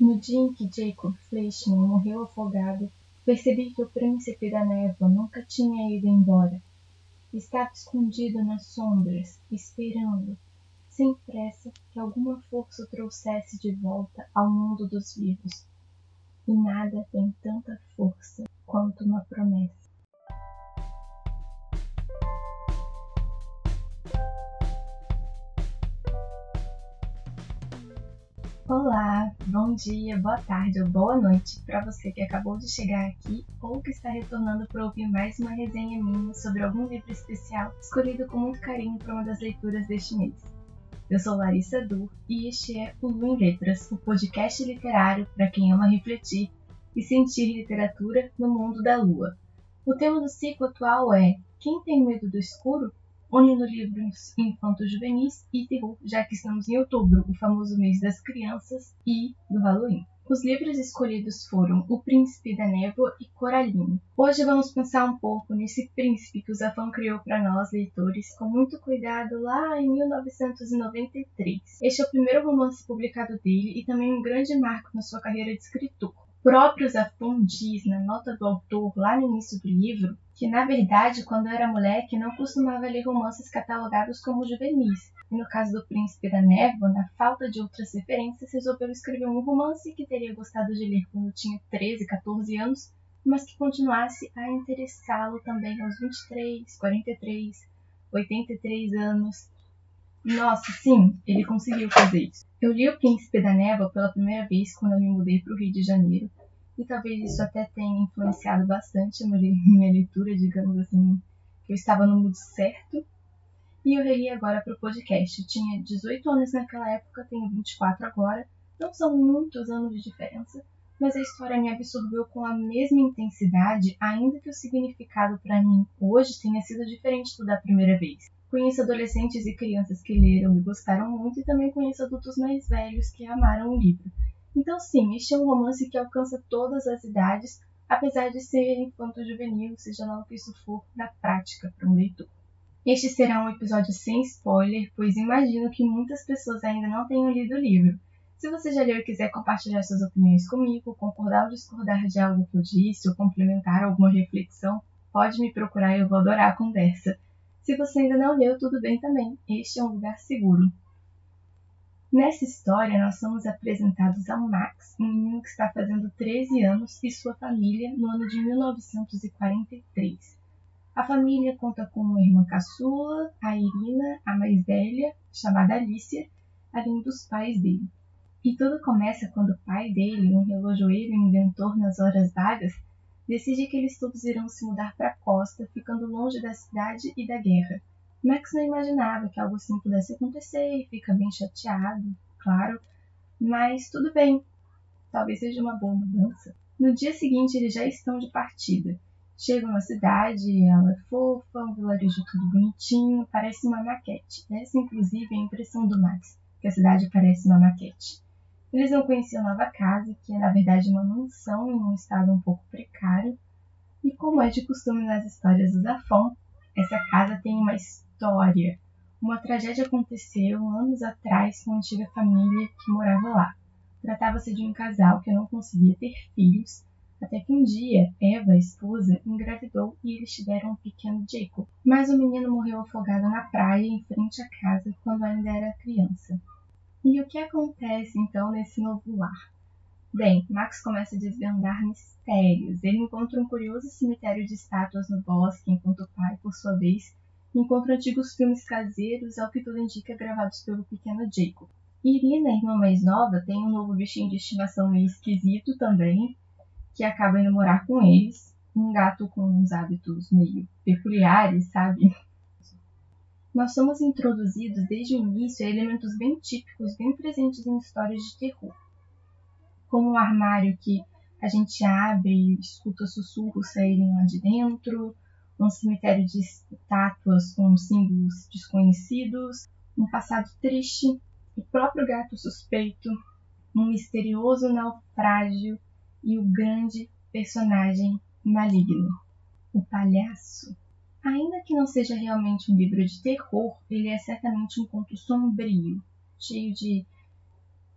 No dia em que Jacob Fleischmann morreu afogado, percebi que o príncipe da névoa nunca tinha ido embora. Estava escondido nas sombras, esperando, sem pressa, que alguma força o trouxesse de volta ao mundo dos vivos. E nada tem tanta força quanto uma promessa. Olá, bom dia, boa tarde ou boa noite para você que acabou de chegar aqui ou que está retornando para ouvir mais uma resenha minha sobre algum livro especial escolhido com muito carinho para uma das leituras deste mês. Eu sou Larissa Du e este é o Lu em Letras, o podcast literário para quem ama refletir e sentir literatura no mundo da lua. O tema do ciclo atual é Quem tem medo do escuro? Unindo livros infanto-juvenis e terror, já que estamos em outubro, o famoso mês das crianças e do Halloween. Os livros escolhidos foram O Príncipe da Névoa e Coraline. Hoje vamos pensar um pouco nesse príncipe que o Zafão criou para nós, leitores, com muito cuidado lá em 1993. Este é o primeiro romance publicado dele e também um grande marco na sua carreira de escritor próprio Zafon diz na nota do autor lá no início do livro que, na verdade, quando era moleque, não costumava ler romances catalogados como juvenis. E no caso do Príncipe da Névoa, na falta de outras referências, resolveu escrever um romance que teria gostado de ler quando tinha 13, 14 anos, mas que continuasse a interessá-lo também aos 23, 43, 83 anos. Nossa, sim, ele conseguiu fazer isso. Eu li O Príncipe da Névoa pela primeira vez quando eu me mudei para o Rio de Janeiro, e talvez isso até tenha influenciado bastante a minha leitura, digamos assim, que eu estava no mood certo. E eu reli agora para o podcast. Eu tinha 18 anos naquela época, tenho 24 agora. Não são muitos anos de diferença, mas a história me absorveu com a mesma intensidade, ainda que o significado para mim hoje tenha sido diferente do da primeira vez. Conheço adolescentes e crianças que leram e gostaram muito, e também conheço adultos mais velhos que amaram o livro. Então, sim, este é um romance que alcança todas as idades, apesar de ser infanto-juvenil, seja lá o que isso for na prática para um leitor. Este será um episódio sem spoiler, pois imagino que muitas pessoas ainda não tenham lido o livro. Se você já leu e quiser compartilhar suas opiniões comigo, concordar ou discordar de algo que eu disse, ou complementar alguma reflexão, pode me procurar eu vou adorar a conversa. Se você ainda não leu, tudo bem também. Este é um lugar seguro. Nessa história, nós somos apresentados ao Max, um menino que está fazendo 13 anos, e sua família no ano de 1943. A família conta com uma irmã caçula, a Irina, a mais velha, chamada Alicia, além dos pais dele. E tudo começa quando o pai dele, um relojoeiro e inventor nas horas vagas, decide que eles todos irão se mudar para a costa, ficando longe da cidade e da guerra. Max não imaginava que algo assim pudesse acontecer e fica bem chateado, claro, mas tudo bem, talvez seja uma boa mudança. No dia seguinte, eles já estão de partida. Chegam na cidade, ela é fofa, um vilarejo tudo bonitinho, parece uma maquete. Essa, inclusive, é a impressão do Max, que a cidade parece uma maquete. Eles não conheciam a nova casa, que é na verdade uma mansão em um estado um pouco precário. E como é de costume nas histórias do Zafon, essa casa tem uma história. Uma tragédia aconteceu anos atrás com a antiga família que morava lá. Tratava-se de um casal que não conseguia ter filhos, até que um dia Eva, a esposa, engravidou e eles tiveram um pequeno Jacob. Mas o menino morreu afogado na praia em frente à casa quando ainda era criança. E o que acontece então nesse novo lar? Bem, Max começa a desvendar mistérios. Ele encontra um curioso cemitério de estátuas no bosque, enquanto o pai, por sua vez, encontra antigos filmes caseiros, ao que tudo indica gravados pelo pequeno Jacob. Irina, irmã mais nova, tem um novo bichinho de estimação meio esquisito também, que acaba indo morar com eles. Um gato com uns hábitos meio peculiares, sabe? Nós somos introduzidos desde o início a elementos bem típicos, bem presentes em histórias de terror, como um armário que a gente abre e escuta sussurros saírem lá de dentro, um cemitério de estátuas com símbolos desconhecidos, um passado triste, o próprio gato suspeito, um misterioso naufrágio e o grande personagem maligno, o palhaço. Ainda que não seja realmente um livro de terror, ele é certamente um conto sombrio, cheio de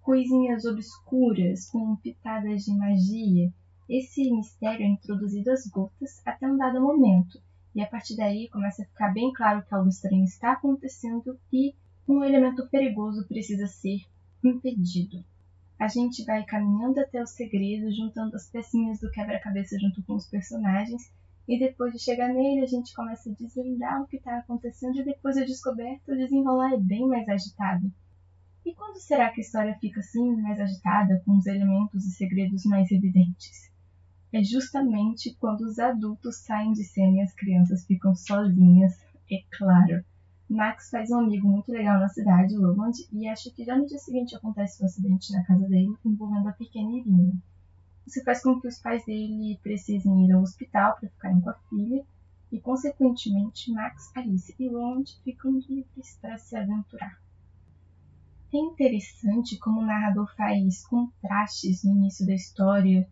coisinhas obscuras com pitadas de magia. Esse mistério é introduzido às gotas até um dado momento, e a partir daí começa a ficar bem claro que algo estranho está acontecendo e um elemento perigoso precisa ser impedido. A gente vai caminhando até o segredo, juntando as pecinhas do quebra-cabeça junto com os personagens, e depois de chegar nele, a gente começa a desvendar o que está acontecendo, e depois da descoberta, o desenrolar é bem mais agitado. E quando será que a história fica assim, mais agitada, com os elementos e segredos mais evidentes? É justamente quando os adultos saem de cena e as crianças ficam sozinhas, é claro. Max faz um amigo muito legal na cidade, Roland, e acha que já no dia seguinte acontece um acidente na casa dele envolvendo a pequena Irina. Isso faz com que os pais dele precisem ir ao hospital para ficarem com a filha, e consequentemente Max, Alice e Roland ficam livres para se aventurar. É interessante como o narrador faz contrastes no início da história,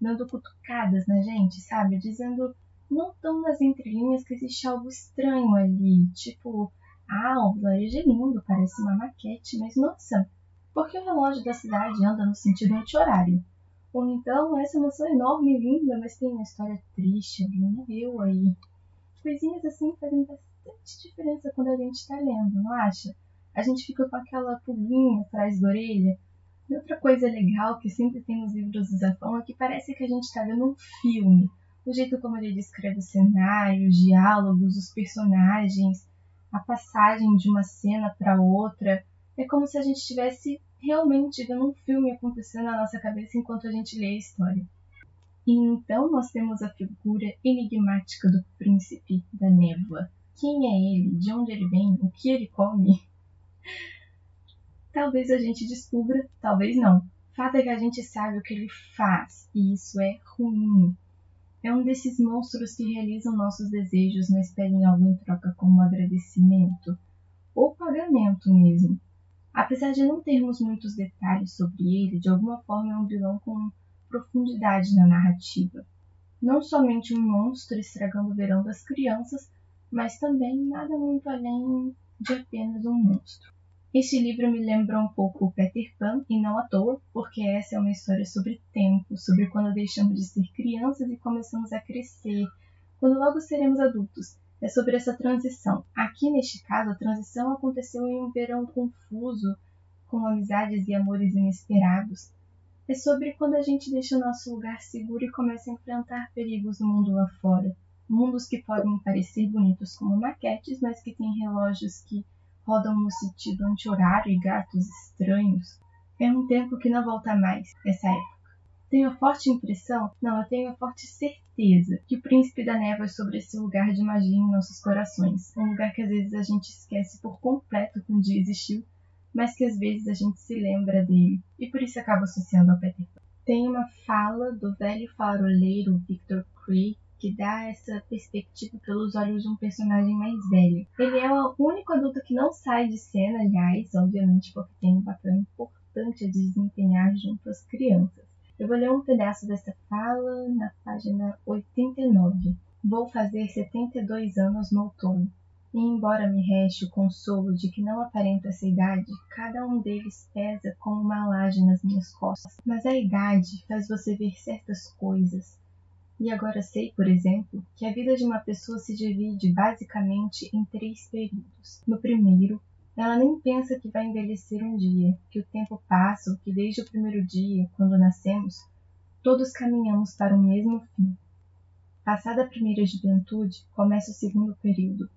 dando cutucadas na gente, sabe? Dizendo não tão nas entrelinhas que existe algo estranho ali, tipo, ah, o vilarejo é lindo, parece uma maquete, mas nossa, por que o relógio da cidade anda no sentido anti-horário? Ou então, essa mansão é enorme e linda, mas tem uma história triste ali, morreu aí. Coisinhas assim fazem bastante diferença quando a gente está lendo, não acha? a gente fica com aquela pulguinha atrás da orelha. E outra coisa legal que sempre tem nos livros do Zafão é que parece que a gente está vendo um filme. O jeito como ele descreve o cenário, os diálogos, os personagens, a passagem de uma cena para outra. É como se a gente estivesse realmente vendo um filme acontecendo na nossa cabeça enquanto a gente lê a história. E então nós temos a figura enigmática do príncipe da névoa. Quem é ele? De onde ele vem? O que ele come? Talvez a gente descubra, talvez não. Fato é que a gente sabe o que ele faz, e isso é ruim. É um desses monstros que realizam nossos desejos, mas pedem algo em troca como agradecimento ou pagamento mesmo. Apesar de não termos muitos detalhes sobre ele, de alguma forma é um vilão com profundidade na narrativa. Não somente um monstro estragando o verão das crianças, mas também nada muito além de apenas um monstro. Este livro me lembra um pouco o Peter Pan, e não à toa, porque essa é uma história sobre tempo, sobre quando deixamos de ser crianças e começamos a crescer, quando logo seremos adultos. É sobre essa transição. Aqui, neste caso, a transição aconteceu em um verão confuso, com amizades e amores inesperados. É sobre quando a gente deixa o nosso lugar seguro e começa a enfrentar perigos no mundo lá fora. Mundos que podem parecer bonitos como maquetes, mas que têm relógios que rodam no sentido anti-horário e gatos estranhos. É um tempo que não volta mais, essa época. Tenho a forte impressão, não, eu tenho forte certeza que o Príncipe da Névoa é sobre esse lugar de magia em nossos corações. Um lugar que às vezes a gente esquece por completo que um dia existiu, mas que às vezes a gente se lembra dele, e por isso acaba associando ao Peter Pan. Tem uma fala do velho faroleiro Victor Cree que dá essa perspectiva pelos olhos de um personagem mais velho. Ele é o único adulto que não sai de cena, aliás, obviamente porque tem um papel importante a desempenhar junto às crianças. Eu vou ler um pedaço dessa fala na página 89. Vou fazer 72 anos no outono. E embora me reste o consolo de que não aparento essa idade, cada um deles pesa como uma laje nas minhas costas. Mas a idade faz você ver certas coisas, e agora sei, por exemplo, que a vida de uma pessoa se divide basicamente em três períodos. No primeiro, ela nem pensa que vai envelhecer um dia, que o tempo passa, que desde o primeiro dia, quando nascemos, todos caminhamos para o mesmo fim. Passada a primeira juventude, começa o segundo período,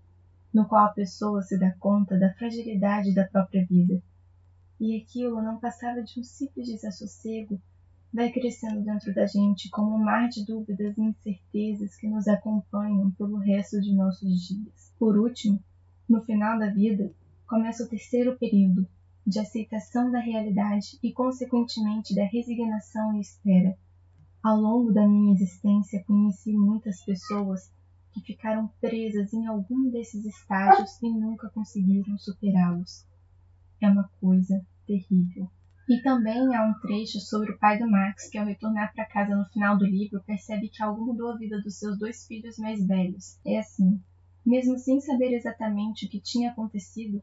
no qual a pessoa se dá conta da fragilidade da própria vida. E aquilo não passava de um simples desassossego vai crescendo dentro da gente como um mar de dúvidas e incertezas que nos acompanham pelo resto de nossos dias. Por último, no final da vida, começa o terceiro período de aceitação da realidade e, consequentemente, da resignação e espera. Ao longo da minha existência, conheci muitas pessoas que ficaram presas em algum desses estágios e nunca conseguiram superá-los. É uma coisa terrível. E também há um trecho sobre o pai do Max que, ao retornar para casa no final do livro, percebe que algo mudou a vida dos seus dois filhos mais velhos. É assim: mesmo sem saber exatamente o que tinha acontecido,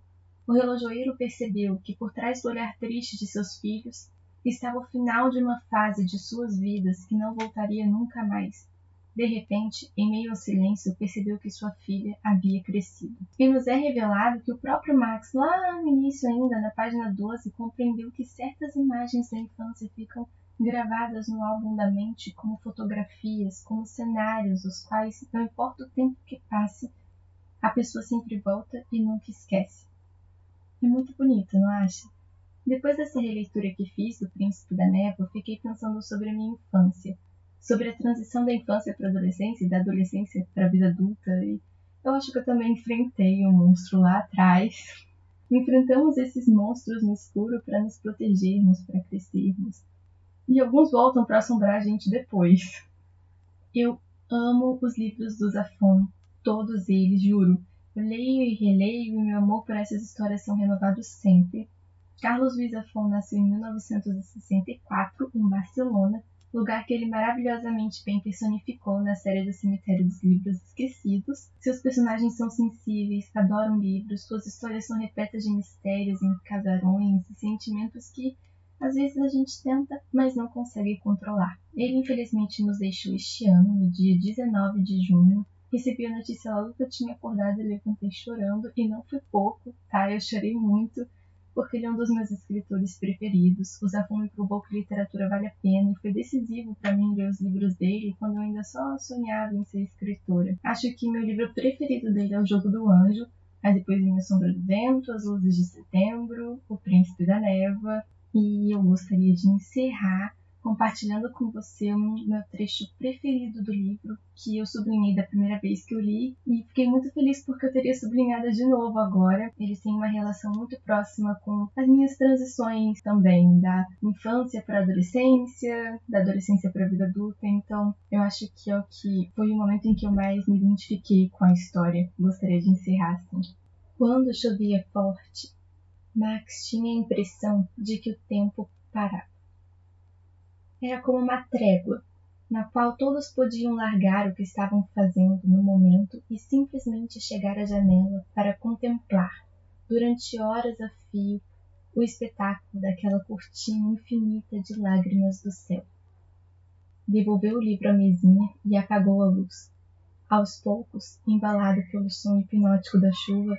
o relojoeiro percebeu que por trás do olhar triste de seus filhos estava o final de uma fase de suas vidas que não voltaria nunca mais. De repente, em meio ao silêncio, percebeu que sua filha havia crescido. E nos é revelado que o próprio Max, lá no início ainda, na página 12, compreendeu que certas imagens da infância ficam gravadas no álbum da mente como fotografias, como cenários, os quais, não importa o tempo que passe, a pessoa sempre volta e nunca esquece. É muito bonito, não acha? Depois dessa releitura que fiz do Príncipe da Névoa, fiquei pensando sobre a minha infância, sobre a transição da infância para a adolescência e da adolescência para a vida adulta, e eu acho que eu também enfrentei um monstro lá atrás. Enfrentamos esses monstros no escuro para nos protegermos, para crescermos e alguns voltam para assombrar a gente depois. Eu amo os livros do Zafon, todos eles, juro. Eu leio e releio e meu amor por essas histórias são renovados sempre. Carlos Luiz Zafon nasceu em 1964 em Barcelona, lugar que ele maravilhosamente bem personificou na série do Cemitério dos Livros Esquecidos. Seus personagens são sensíveis, adoram livros, suas histórias são repletas de mistérios em casarões e sentimentos que às vezes a gente tenta, mas não consegue controlar. Ele infelizmente nos deixou este ano, no dia 19 de junho. Recebi a notícia logo que eu tinha acordado e levantei chorando, e não foi pouco, tá? Eu chorei muito, porque ele é um dos meus escritores preferidos. O Zafon me provou que literatura vale a pena e foi decisivo para mim ler os livros dele quando eu ainda só sonhava em ser escritora. Acho que meu livro preferido dele é O Jogo do Anjo, aí depois vem A Sombra do Vento, As Luzes de Setembro, O Príncipe da Neva, e eu gostaria de encerrar compartilhando com você o meu trecho preferido do livro, que eu sublinhei da primeira vez que eu li, e fiquei muito feliz porque eu teria sublinhado de novo agora. Eles têm uma relação muito próxima com as minhas transições também, da infância para a adolescência, da adolescência para a vida adulta, então eu acho que é o que foi o momento em que eu mais me identifiquei com a história. Gostaria de encerrar assim. Quando chovia forte, Max tinha a impressão de que o tempo parava. Era como uma trégua, na qual todos podiam largar o que estavam fazendo no momento e simplesmente chegar à janela para contemplar, durante horas a fio, o espetáculo daquela cortina infinita de lágrimas do céu. Devolveu o livro à mesinha e apagou a luz. Aos poucos, embalado pelo som hipnótico da chuva,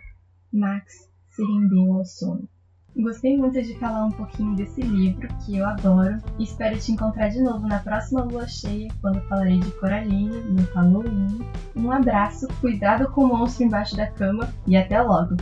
Max se rendeu ao sono. Gostei muito de falar um pouquinho desse livro, que eu adoro, e espero te encontrar de novo na próxima lua cheia, quando falarei de Coraline, no Halloween. Um abraço, cuidado com o monstro embaixo da cama e até logo!